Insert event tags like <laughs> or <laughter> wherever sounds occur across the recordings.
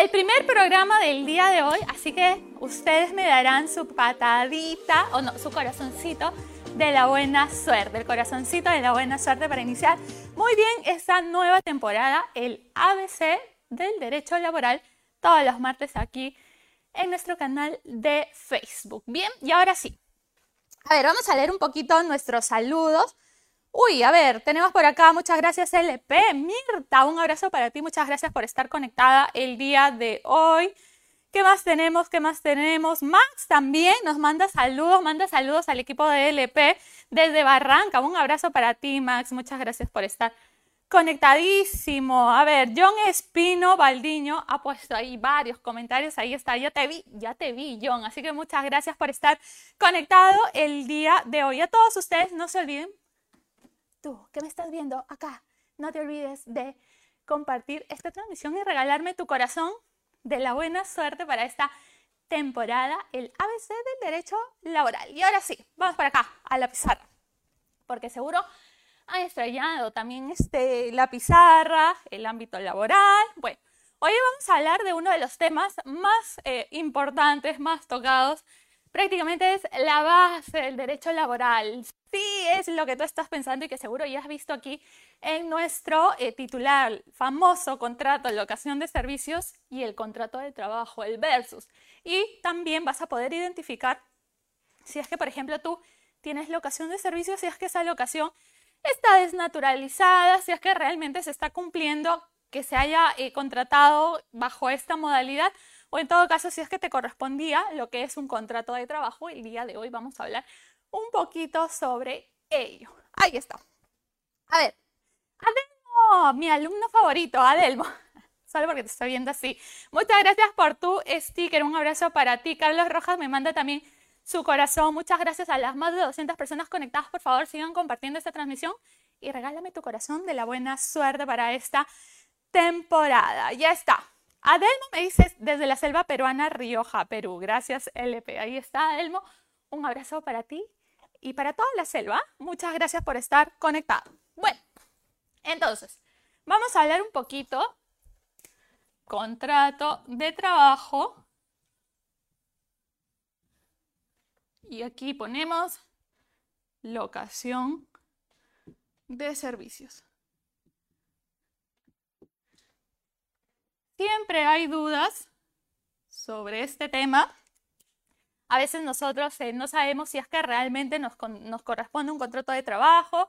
el primer programa del día de hoy, así que ustedes me darán su patadita, o no, su corazoncito de la buena suerte, el corazoncito de la buena suerte para iniciar muy bien esta nueva temporada, el ABC del Derecho Laboral, todos los martes aquí en nuestro canal de Facebook. Bien, y ahora sí. A ver, vamos a leer un poquito nuestros saludos. Uy, a ver, tenemos por acá, muchas gracias LP. Mirta, un abrazo para ti, muchas gracias por estar conectada el día de hoy. ¿Qué más tenemos? ¿Qué más tenemos? Max también nos manda saludos, manda saludos al equipo de LP desde Barranca. Un abrazo para ti, Max. Muchas gracias por estar conectadísimo. A ver, John Espino Baldiño ha puesto ahí varios comentarios. Ahí está, ya te vi, ya te vi, John. Así que muchas gracias por estar conectado el día de hoy. A todos ustedes, no se olviden, tú que me estás viendo acá, no te olvides de compartir esta transmisión y regalarme tu corazón de la buena suerte para esta temporada, el ABC del derecho laboral. Y ahora sí, vamos para acá, a la pizarra, porque seguro han extrañado también este, la pizarra, el ámbito laboral. Bueno, hoy vamos a hablar de uno de los temas más eh, importantes, más tocados. Prácticamente es la base del derecho laboral. Sí, es lo que tú estás pensando y que seguro ya has visto aquí en nuestro eh, titular, famoso contrato de locación de servicios y el contrato de trabajo, el versus. Y también vas a poder identificar si es que, por ejemplo, tú tienes locación de servicios, si es que esa locación está desnaturalizada, si es que realmente se está cumpliendo que se haya eh, contratado bajo esta modalidad o en todo caso si es que te correspondía lo que es un contrato de trabajo. El día de hoy vamos a hablar un poquito sobre ello. Ahí está. A ver, Adelmo, mi alumno favorito, Adelmo. <laughs> Solo porque te estoy viendo así. Muchas gracias por tu sticker. Un abrazo para ti. Carlos Rojas me manda también su corazón. Muchas gracias a las más de 200 personas conectadas. Por favor, sigan compartiendo esta transmisión y regálame tu corazón de la buena suerte para esta temporada. Ya está. Adelmo me dices desde la selva peruana, Rioja, Perú. Gracias, LP. Ahí está, Adelmo. Un abrazo para ti y para toda la selva. Muchas gracias por estar conectado. Bueno, entonces, vamos a hablar un poquito contrato de trabajo. Y aquí ponemos locación de servicios. Siempre hay dudas sobre este tema. A veces nosotros eh, no sabemos si es que realmente nos, nos corresponde un contrato de trabajo,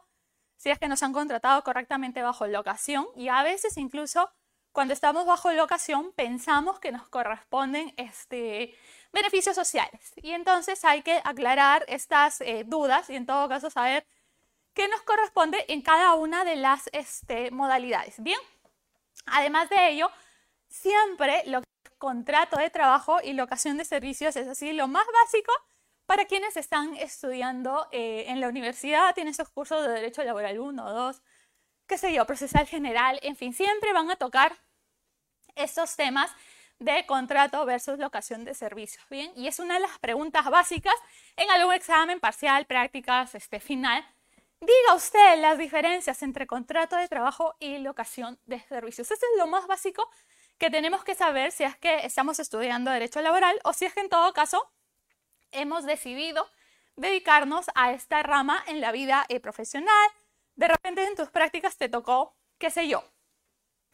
si es que nos han contratado correctamente bajo locación y a veces incluso cuando estamos bajo locación pensamos que nos corresponden este, beneficios sociales. Y entonces hay que aclarar estas eh, dudas y en todo caso saber qué nos corresponde en cada una de las este, modalidades. Bien, además de ello, siempre lo que es contrato de trabajo y locación de servicios es así lo más básico para quienes están estudiando eh, en la universidad, tienen esos cursos de Derecho Laboral 1 o 2, qué sé yo, procesal general, en fin, siempre van a tocar estos temas de contrato versus locación de servicios, ¿bien? Y es una de las preguntas básicas en algún examen parcial, prácticas, este, final. Diga usted las diferencias entre contrato de trabajo y locación de servicios. Eso es lo más básico que tenemos que saber si es que estamos estudiando derecho laboral o si es que en todo caso hemos decidido dedicarnos a esta rama en la vida eh, profesional. De repente en tus prácticas te tocó, qué sé yo,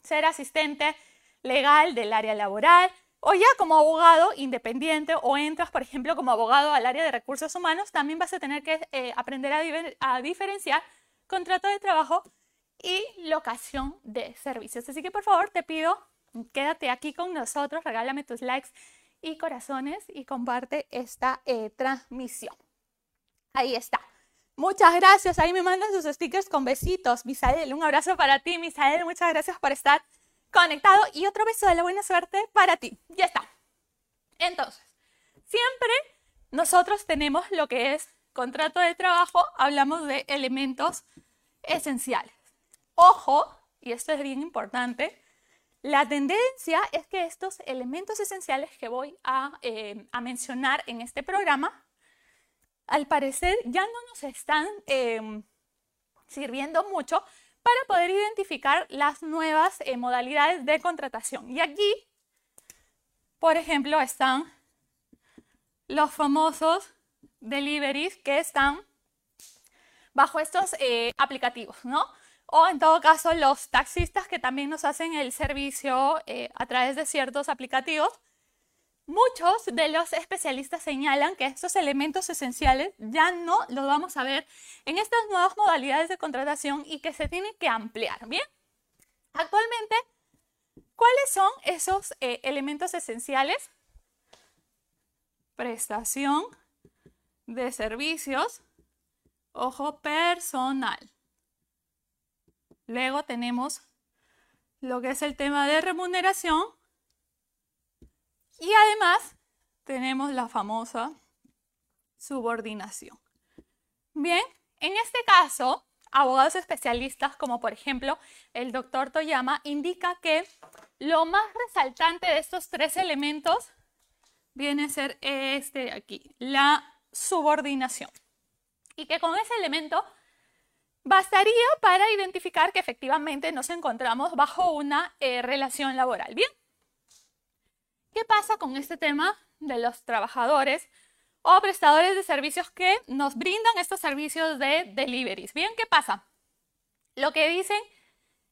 ser asistente legal del área laboral o ya como abogado independiente o entras, por ejemplo, como abogado al área de recursos humanos, también vas a tener que eh, aprender a, a diferenciar contrato de trabajo y locación de servicios. Así que por favor te pido, quédate aquí con nosotros, regálame tus likes y corazones y comparte esta eh, transmisión. Ahí está. Muchas gracias. Ahí me mandan sus stickers con besitos. Misael, un abrazo para ti, Misael. Muchas gracias por estar conectado. Y otro beso de la buena suerte para ti. Ya está. Entonces, siempre nosotros tenemos lo que es contrato de trabajo. Hablamos de elementos esenciales. Ojo, y esto es bien importante, la tendencia es que estos elementos esenciales que voy eh, a, mencionar en este programa, al parecer ya no nos están em, sirviendo mucho para poder identificar las nuevas eh, modalidades de contratación. Y aquí por ejemplo, están los famosos deliveries que están bajo estos eh, aplicativos, ¿no? O en todo caso, los taxistas que también nos hacen el servicio eh, a través de ciertos aplicativos. Muchos de los especialistas señalan que estos elementos esenciales ya no los vamos a ver en estas nuevas modalidades de contratación y que se tienen que ampliar. Bien, actualmente, ¿cuáles son esos eh, elementos esenciales? Prestación de servicios, ojo, personal. Luego tenemos lo que es el tema de remuneración. Y además tenemos la famosa subordinación. Bien, en este caso, abogados especialistas como por ejemplo el doctor Toyama indica que lo más resaltante de estos tres elementos viene a ser este de aquí, la subordinación. Y que con ese elemento bastaría para identificar que efectivamente nos encontramos bajo una eh, relación laboral. Bien, ¿qué pasa con este tema de los trabajadores o prestadores de servicios que nos brindan estos servicios de deliveries? Bien, ¿qué pasa? Lo que dicen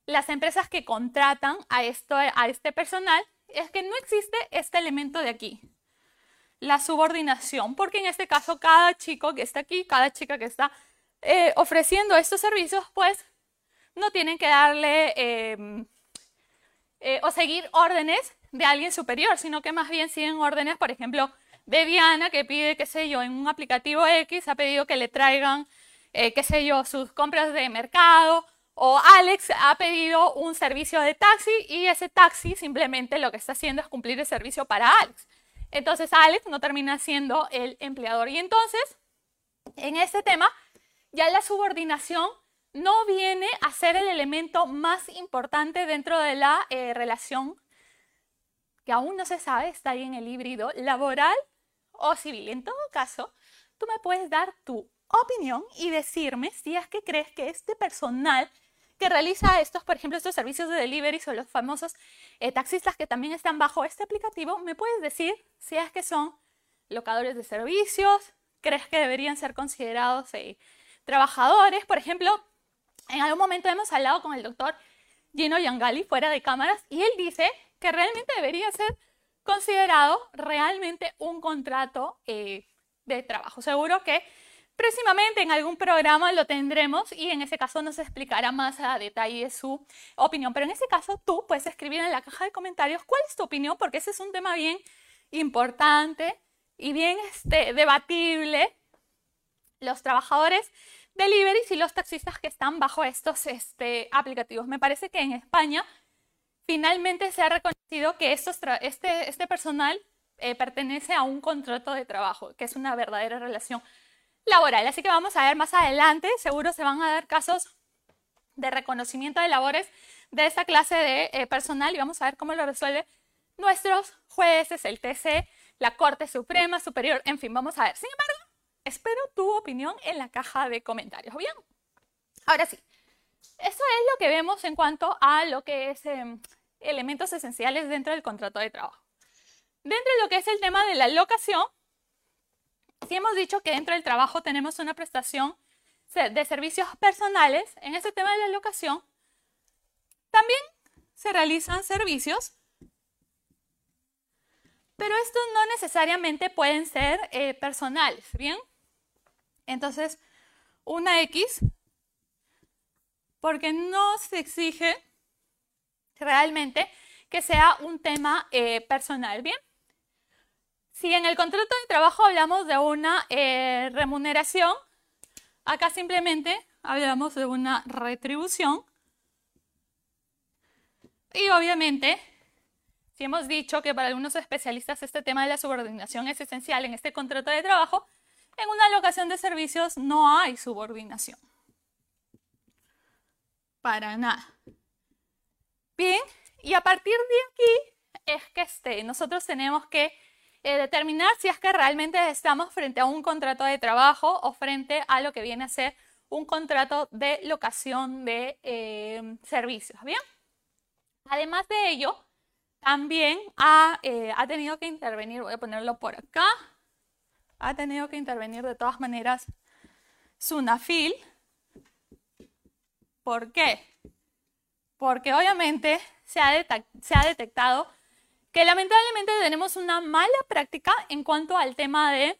las empresas que contratan a, esto, a este personal es que no existe este elemento de aquí, la subordinación, porque en este caso cada chico que está aquí, cada chica que está eh, ofreciendo estos servicios, pues no tienen que darle em, eh, o seguir órdenes de alguien superior, sino que más bien siguen órdenes, por ejemplo, de Diana, que pide, qué sé yo, en un aplicativo X, ha pedido que le traigan, eh, qué sé yo, sus compras de mercado, o Alex ha pedido un servicio de taxi y ese taxi simplemente lo que está haciendo es cumplir el servicio para Alex. Entonces Alex no termina siendo el empleador. Y entonces, en este tema, ya la subordinación no viene a ser el elemento más importante dentro de la eh, relación que aún no se sabe, está ahí en el híbrido laboral o civil. En todo caso, tú me puedes dar tu opinión y decirme si es que crees que este personal que realiza estos, por ejemplo, estos servicios de delivery o los famosos eh, taxistas que también están bajo este aplicativo, me puedes decir si es que son locadores de servicios, crees que deberían ser considerados eh, trabajadores. Por ejemplo, en algún momento hemos hablado con el doctor Gino Yangali fuera de cámaras y él dice que realmente debería ser considerado realmente un contrato eh, de trabajo. Seguro que próximamente en algún programa lo tendremos y en ese caso nos explicará más a detalle su opinión. Pero en ese caso tú puedes escribir en la caja de comentarios cuál es tu opinión porque ese es un tema bien importante y bien este, debatible. Los trabajadores deliveries y los taxistas que están bajo estos este, aplicativos. Me parece que en España finalmente se ha reconocido que este, este, personal eh, pertenece a un contrato de trabajo, que es una verdadera relación laboral. Así que vamos a ver más adelante, seguro se van a dar casos de reconocimiento de labores de esta clase de eh, personal y vamos a ver cómo lo resuelve nuestros jueces, el TC, la Corte Suprema, Superior, en fin, vamos a ver. Sin embargo, Espero tu opinión en la caja de comentarios. Bien, ahora sí, eso es lo que vemos en cuanto a lo que es em, elementos esenciales dentro del contrato de trabajo. Dentro de lo que es el tema de la locación, si hemos dicho que dentro del trabajo tenemos una prestación de servicios personales, en este tema de la locación también se realizan servicios, pero estos no necesariamente pueden ser eh, personales, ¿bien? Entonces, una X, porque no se exige realmente que sea un tema eh, personal. Bien, si en el contrato de trabajo hablamos de una eh, remuneración, acá simplemente hablamos de una retribución. Y obviamente, si hemos dicho que para algunos especialistas este tema de la subordinación es esencial en este contrato de trabajo, en una locación de servicios no hay subordinación. Para nada. Bien, y a partir de aquí es que este, nosotros tenemos que eh, determinar si es que realmente estamos frente a un contrato de trabajo o frente a lo que viene a ser un contrato de locación de eh, servicios. Bien, además de ello, también ha, eh, ha tenido que intervenir, voy a ponerlo por acá, ha tenido que intervenir de todas maneras Sunafil. ¿Por qué? Porque obviamente se ha, detectado que lamentablemente tenemos una mala práctica en cuanto al tema de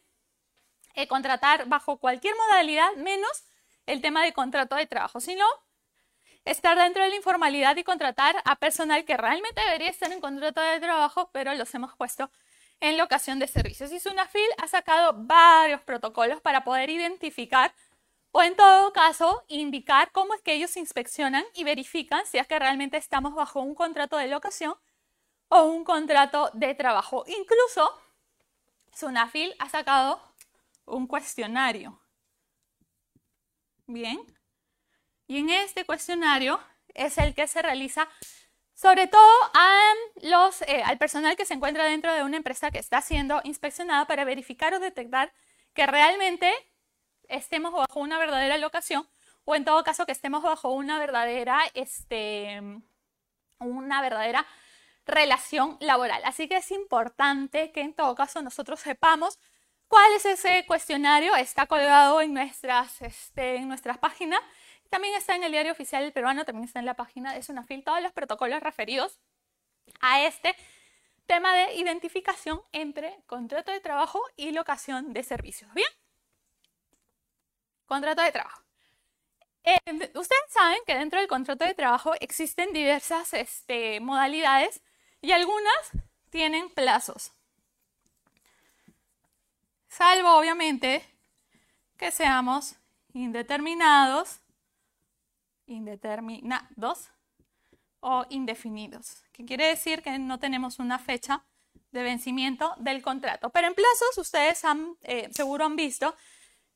eh, contratar bajo cualquier modalidad, menos el tema de contrato de trabajo, sino estar dentro de la informalidad y contratar a personal que realmente debería estar en contrato de trabajo, pero los hemos puesto en locación de servicios. Y Sunafil ha sacado varios protocolos para poder identificar o en todo caso indicar cómo es que ellos inspeccionan y verifican si es que realmente estamos bajo un contrato de locación o un contrato de trabajo. Incluso Sunafil ha sacado un cuestionario. Bien. Y en este cuestionario es el que se realiza sobre todo eh, al personal que se encuentra dentro de una empresa que está siendo inspeccionada para verificar o detectar que realmente estemos bajo una verdadera locación o en todo caso que estemos bajo una verdadera, este, una verdadera relación laboral. Así que es importante que en todo caso nosotros sepamos cuál es ese cuestionario. Está colgado en nuestras, este, en también está en el diario oficial del peruano, también está en la página de Sunafil, todos los protocolos referidos a este tema de identificación entre contrato de trabajo y locación de servicios. ¿Bien? Contrato de trabajo. Ustedes saben que dentro del contrato de trabajo existen diversas este, modalidades y algunas tienen plazos. Salvo, obviamente, que seamos indeterminados indeterminados o indefinidos, que quiere decir que no tenemos una fecha de vencimiento del contrato. Pero en plazos ustedes eh, seguro han visto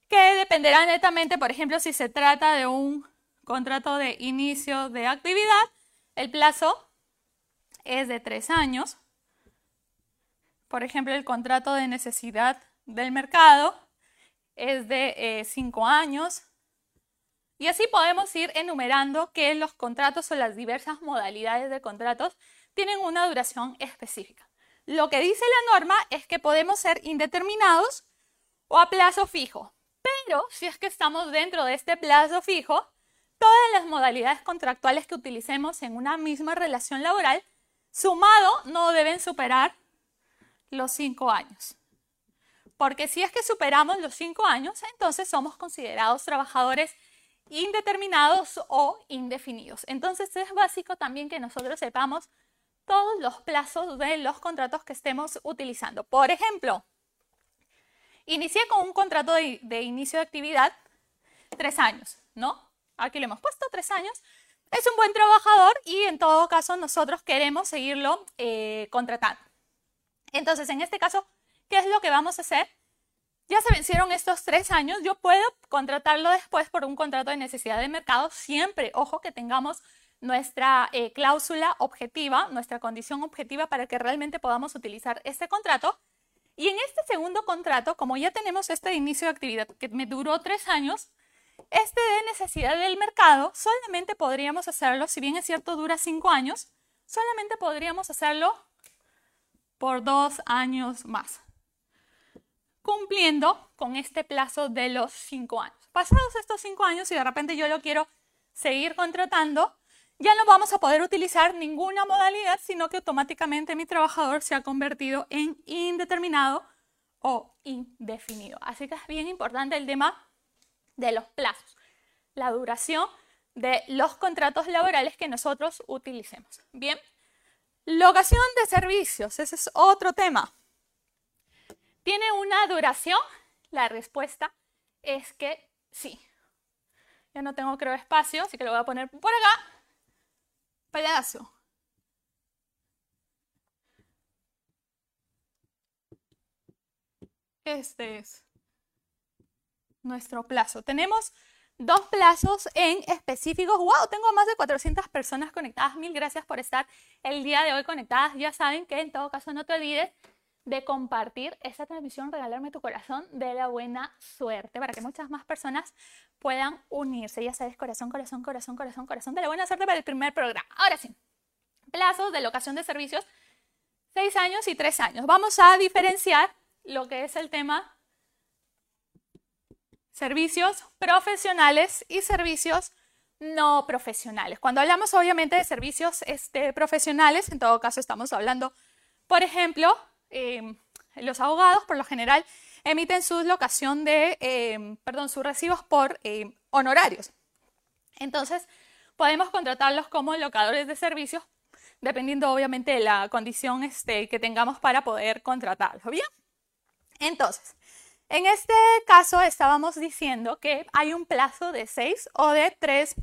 que dependerá netamente, por ejemplo, si se trata de un contrato de inicio de actividad, el plazo es de tres años. Por ejemplo, el contrato de necesidad del mercado es de eh, cinco años. Y así podemos ir enumerando que los contratos o las diversas modalidades de contratos tienen una duración específica. Lo que dice la norma es que podemos ser indeterminados o a plazo fijo. Pero si es que estamos dentro de este plazo fijo, todas las modalidades contractuales que utilicemos en una misma relación laboral, sumado, no deben superar los cinco años. Porque si es que superamos los cinco años, entonces somos considerados trabajadores indeterminados o indefinidos. Entonces es básico también que nosotros sepamos todos los plazos de los contratos que estemos utilizando. Por ejemplo, inicié con un contrato de, inicio de actividad tres años, ¿no? Aquí le hemos puesto tres años. Es un buen trabajador y en todo caso nosotros queremos seguirlo eh, contratando. Entonces, en este caso, ¿qué es lo que vamos a hacer? Ya se vencieron estos tres años, yo puedo contratarlo después por un contrato de necesidad de mercado, siempre, ojo, que tengamos nuestra eh, cláusula objetiva, nuestra condición objetiva para que realmente podamos utilizar este contrato. Y en este segundo contrato, como ya tenemos este inicio de actividad que me duró tres años, este de necesidad del mercado solamente podríamos hacerlo, si bien es cierto dura cinco años, solamente podríamos hacerlo por dos años más cumpliendo con este plazo de los cinco años. Pasados estos cinco años, si de repente yo lo quiero seguir contratando, ya no vamos a poder utilizar ninguna modalidad, sino que automáticamente mi trabajador se ha convertido en indeterminado o indefinido. Así que es bien importante el tema de los plazos, la duración de los contratos laborales que nosotros utilicemos. Bien, locación de servicios, ese es otro tema. ¿Tiene una duración? La respuesta es que sí. Ya no tengo, creo, espacio, así que lo voy a poner por acá. Pedazo. Este es nuestro plazo. Tenemos dos plazos en específicos. ¡Wow! Tengo más de 400 personas conectadas. Mil gracias por estar el día de hoy conectadas. Ya saben que en todo caso no te olvides de compartir esta transmisión, regalarme tu corazón de la buena suerte para que muchas más personas puedan unirse. Ya sabes, corazón, corazón, corazón, corazón, corazón de la buena suerte para el primer programa. Ahora sí, plazos de locación de servicios. Seis años y tres años. Vamos a diferenciar lo que es el tema servicios profesionales y servicios no profesionales. Cuando hablamos obviamente de servicios este, profesionales, en todo caso estamos hablando, por ejemplo, em, los abogados por lo general emiten su locación de, em, perdón, sus recibos por em, honorarios. Entonces, podemos contratarlos como locadores de servicios, dependiendo obviamente de la condición este, que tengamos para poder contratarlos. ¿Bien? Entonces, en este caso estábamos diciendo que hay un plazo de seis o de tres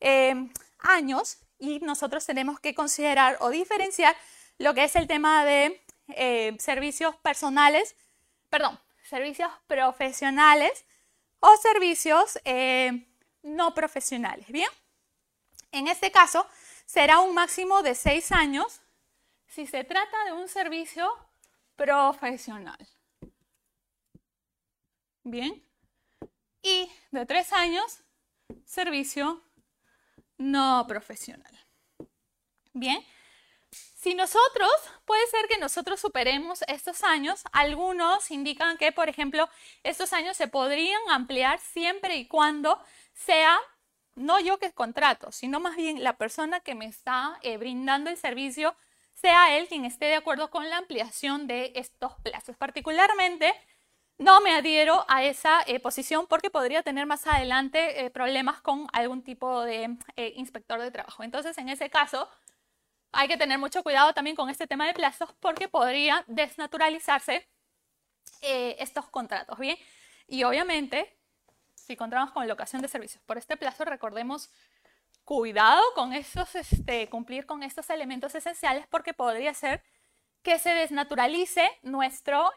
em, años y nosotros tenemos que considerar o diferenciar lo que es el tema de em, servicios personales, perdón, servicios profesionales o servicios em, no profesionales. Bien, en este caso será un máximo de seis años si se trata de un servicio profesional. Bien. Y de tres años, servicio no profesional. Bien. Si nosotros, puede ser que nosotros superemos estos años, algunos indican que, por ejemplo, estos años se podrían ampliar siempre y cuando sea, no yo que contrato, sino más bien la persona que me está eh, brindando el servicio, sea él quien esté de acuerdo con la ampliación de estos plazos. Particularmente, no me adhiero a esa eh, posición porque podría tener más adelante eh, problemas con algún tipo de eh, inspector de trabajo. Entonces, en ese caso, hay que tener mucho cuidado también con este tema de plazos porque podría desnaturalizarse estos contratos, ¿bien? Y obviamente, si contamos con locación de servicios por este plazo, recordemos cuidado con esos, este, cumplir con estos elementos esenciales porque podría ser que se desnaturalice nuestro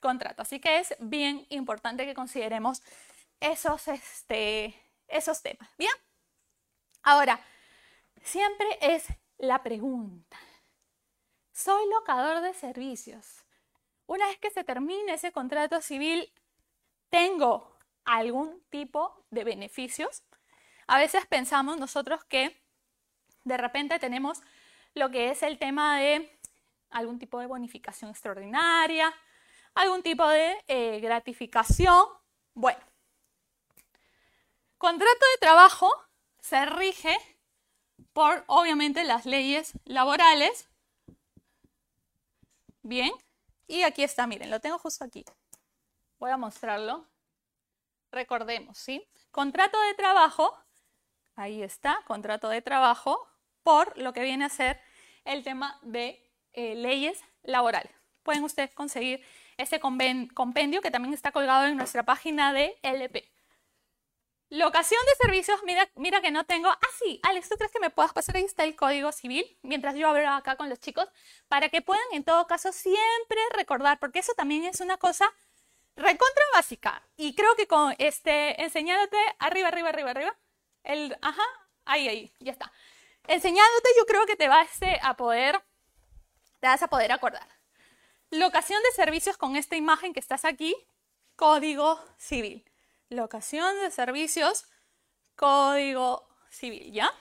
contrato. Así que es bien importante que consideremos esos, este, esos temas. Bien. Ahora, siempre es la pregunta. Soy locador de servicios. Una vez que se termine ese contrato civil, ¿tengo algún tipo de beneficios? A veces pensamos nosotros que de repente tenemos lo que es el tema de algún tipo de bonificación extraordinaria, algún tipo de eh, gratificación. Bueno, contrato de trabajo se rige por, obviamente, las leyes laborales. Bien, y aquí está, miren, lo tengo justo aquí. Voy a mostrarlo. Recordemos, ¿sí? Contrato de trabajo, ahí está, contrato de trabajo, por lo que viene a ser el tema de eh, leyes laborales. Pueden ustedes conseguir ese compendio que también está colgado en nuestra página de LP. Locación de servicios, mira, mira que no tengo. Ah, sí, Alex, ¿tú crees que me puedas pasar? Ahí está el código civil, mientras yo hablo acá con los chicos, para que puedan en todo caso siempre recordar, porque eso también es una cosa recontra básica. Y creo que con este, enseñándote arriba, arriba, arriba, arriba, el, ajá, ahí, ahí, ya está. Enseñándote, yo creo que te vas a poder, te vas a poder acordar. Locación de servicios con esta imagen que estás aquí, código civil. Locación de servicios, código civil, ¿ya?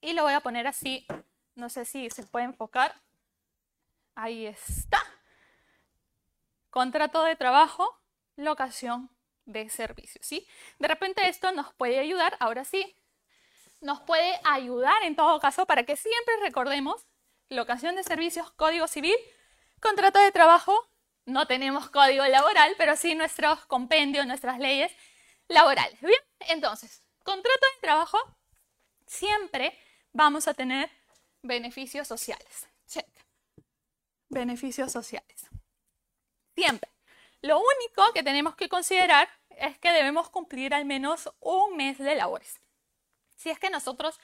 Y lo voy a poner así, no sé si se puede enfocar. Ahí está. Contrato de trabajo, locación de servicios, ¿sí? De repente esto nos puede ayudar, ahora sí, nos puede ayudar en todo caso para que siempre recordemos locación de servicios, código civil, Contrato de trabajo, no tenemos código laboral, pero sí nuestros compendios, nuestras leyes laborales. Bien, entonces, contrato de trabajo, siempre vamos a tener beneficios sociales. Check. Beneficios sociales. Siempre. Lo único que tenemos que considerar es que debemos cumplir al menos un mes de labores. Si es que nosotros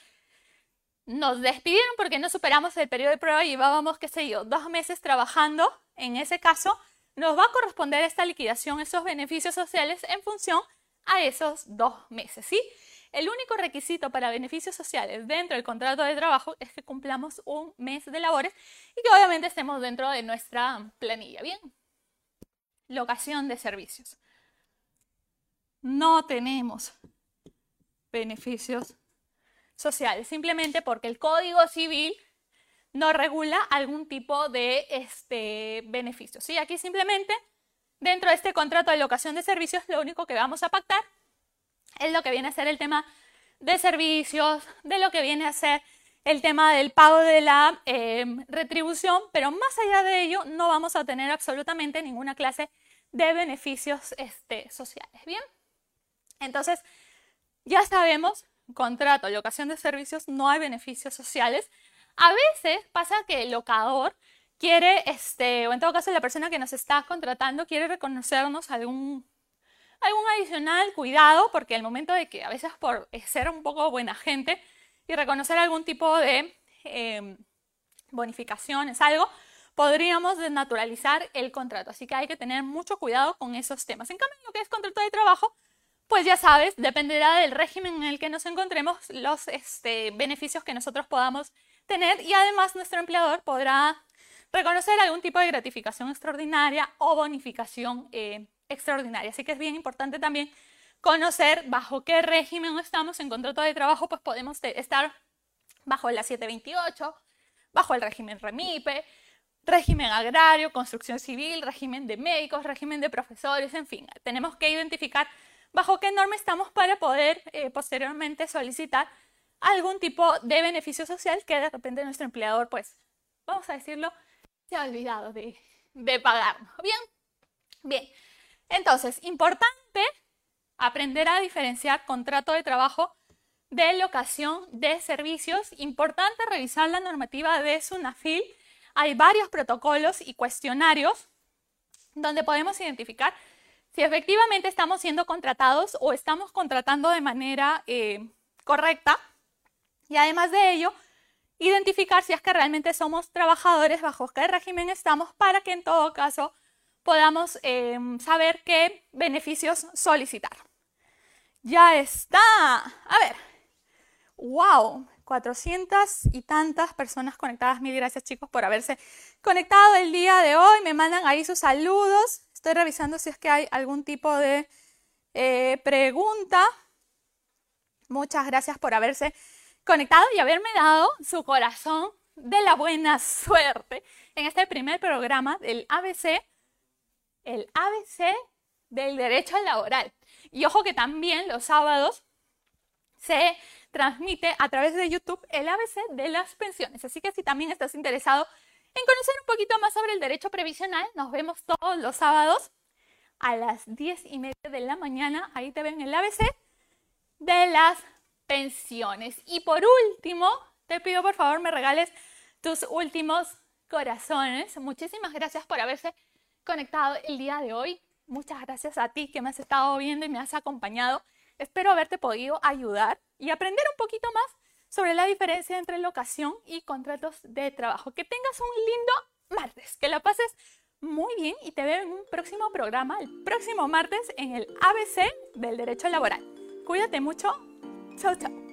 nos despidieron porque no superamos el periodo de prueba y llevábamos, qué sé yo, dos meses trabajando. En ese caso, nos va a corresponder esta liquidación, esos beneficios sociales en función a esos dos meses, ¿sí? El único requisito para beneficios sociales dentro del contrato de trabajo es que cumplamos un mes de labores y que obviamente estemos dentro de nuestra planilla. Bien, locación de servicios. No tenemos beneficios sociales, simplemente porque el Código Civil no regula algún tipo de este, beneficio. ¿sí? Aquí simplemente dentro de este contrato de locación de servicios lo único que vamos a pactar es lo que viene a ser el tema de servicios, de lo que viene a ser el tema del pago de la eh, retribución, pero más allá de ello no vamos a tener absolutamente ninguna clase de beneficios este, sociales. Bien, entonces ya sabemos, contrato, locación de servicios, no hay beneficios sociales. A veces pasa que el locador quiere, este, o en todo caso la persona que nos está contratando quiere reconocernos algún algún adicional cuidado, porque al momento de que a veces por ser un poco buena gente y reconocer algún tipo de eh, algo, podríamos desnaturalizar el contrato. Así que hay que tener mucho cuidado con esos temas. En cambio, lo que es contrato de trabajo, pues ya sabes, dependerá del régimen en el que nos encontremos, los este, beneficios que nosotros podamos tener y además nuestro empleador podrá reconocer algún tipo de gratificación extraordinaria o bonificación eh, extraordinaria. Así que es bien importante también conocer bajo qué régimen estamos en contrato de trabajo, pues podemos estar bajo la 728, bajo el régimen REMIPE, régimen agrario, construcción civil, régimen de médicos, régimen de profesores, en fin, tenemos que identificar bajo qué norma estamos para poder eh, posteriormente solicitar algún tipo de beneficio social que de repente nuestro empleador, pues, vamos a decirlo, se ha olvidado de, de pagarnos. Bien, bien. Entonces, importante aprender a diferenciar contrato de trabajo de locación de servicios. Importante revisar la normativa de SUNAFIL. Hay varios protocolos y cuestionarios donde podemos identificar si efectivamente estamos siendo contratados o estamos contratando de manera eh, correcta. Y además de ello, identificar si es que realmente somos trabajadores, bajo qué régimen estamos, para que en todo caso podamos em, saber qué beneficios solicitar. Ya está. A ver. ¡Wow! 400 y tantas personas conectadas. Mil gracias chicos por haberse conectado el día de hoy. Me mandan ahí sus saludos. Estoy revisando si es que hay algún tipo de eh, pregunta. Muchas gracias por haberse conectado y haberme dado su corazón de la buena suerte en este primer programa del ABC el ABC del derecho laboral. Y ojo que también los sábados se transmite a través de YouTube el ABC de las pensiones. Así que si también estás interesado en conocer un poquito más sobre el derecho previsional, nos vemos todos los sábados a las 10 y media de la mañana. Ahí te ven el ABC de las pensiones. Y por último, te pido por favor me regales tus últimos corazones. Muchísimas gracias por haberse conectado el día de hoy. Muchas gracias a ti que me has estado viendo y me has acompañado. Espero haberte podido ayudar y aprender un poquito más sobre la diferencia entre locación y contratos de trabajo. Que tengas un lindo martes, que la pases muy bien y te veo en un próximo programa el próximo martes en el ABC del Derecho Laboral. Cuídate mucho. Chao, chao.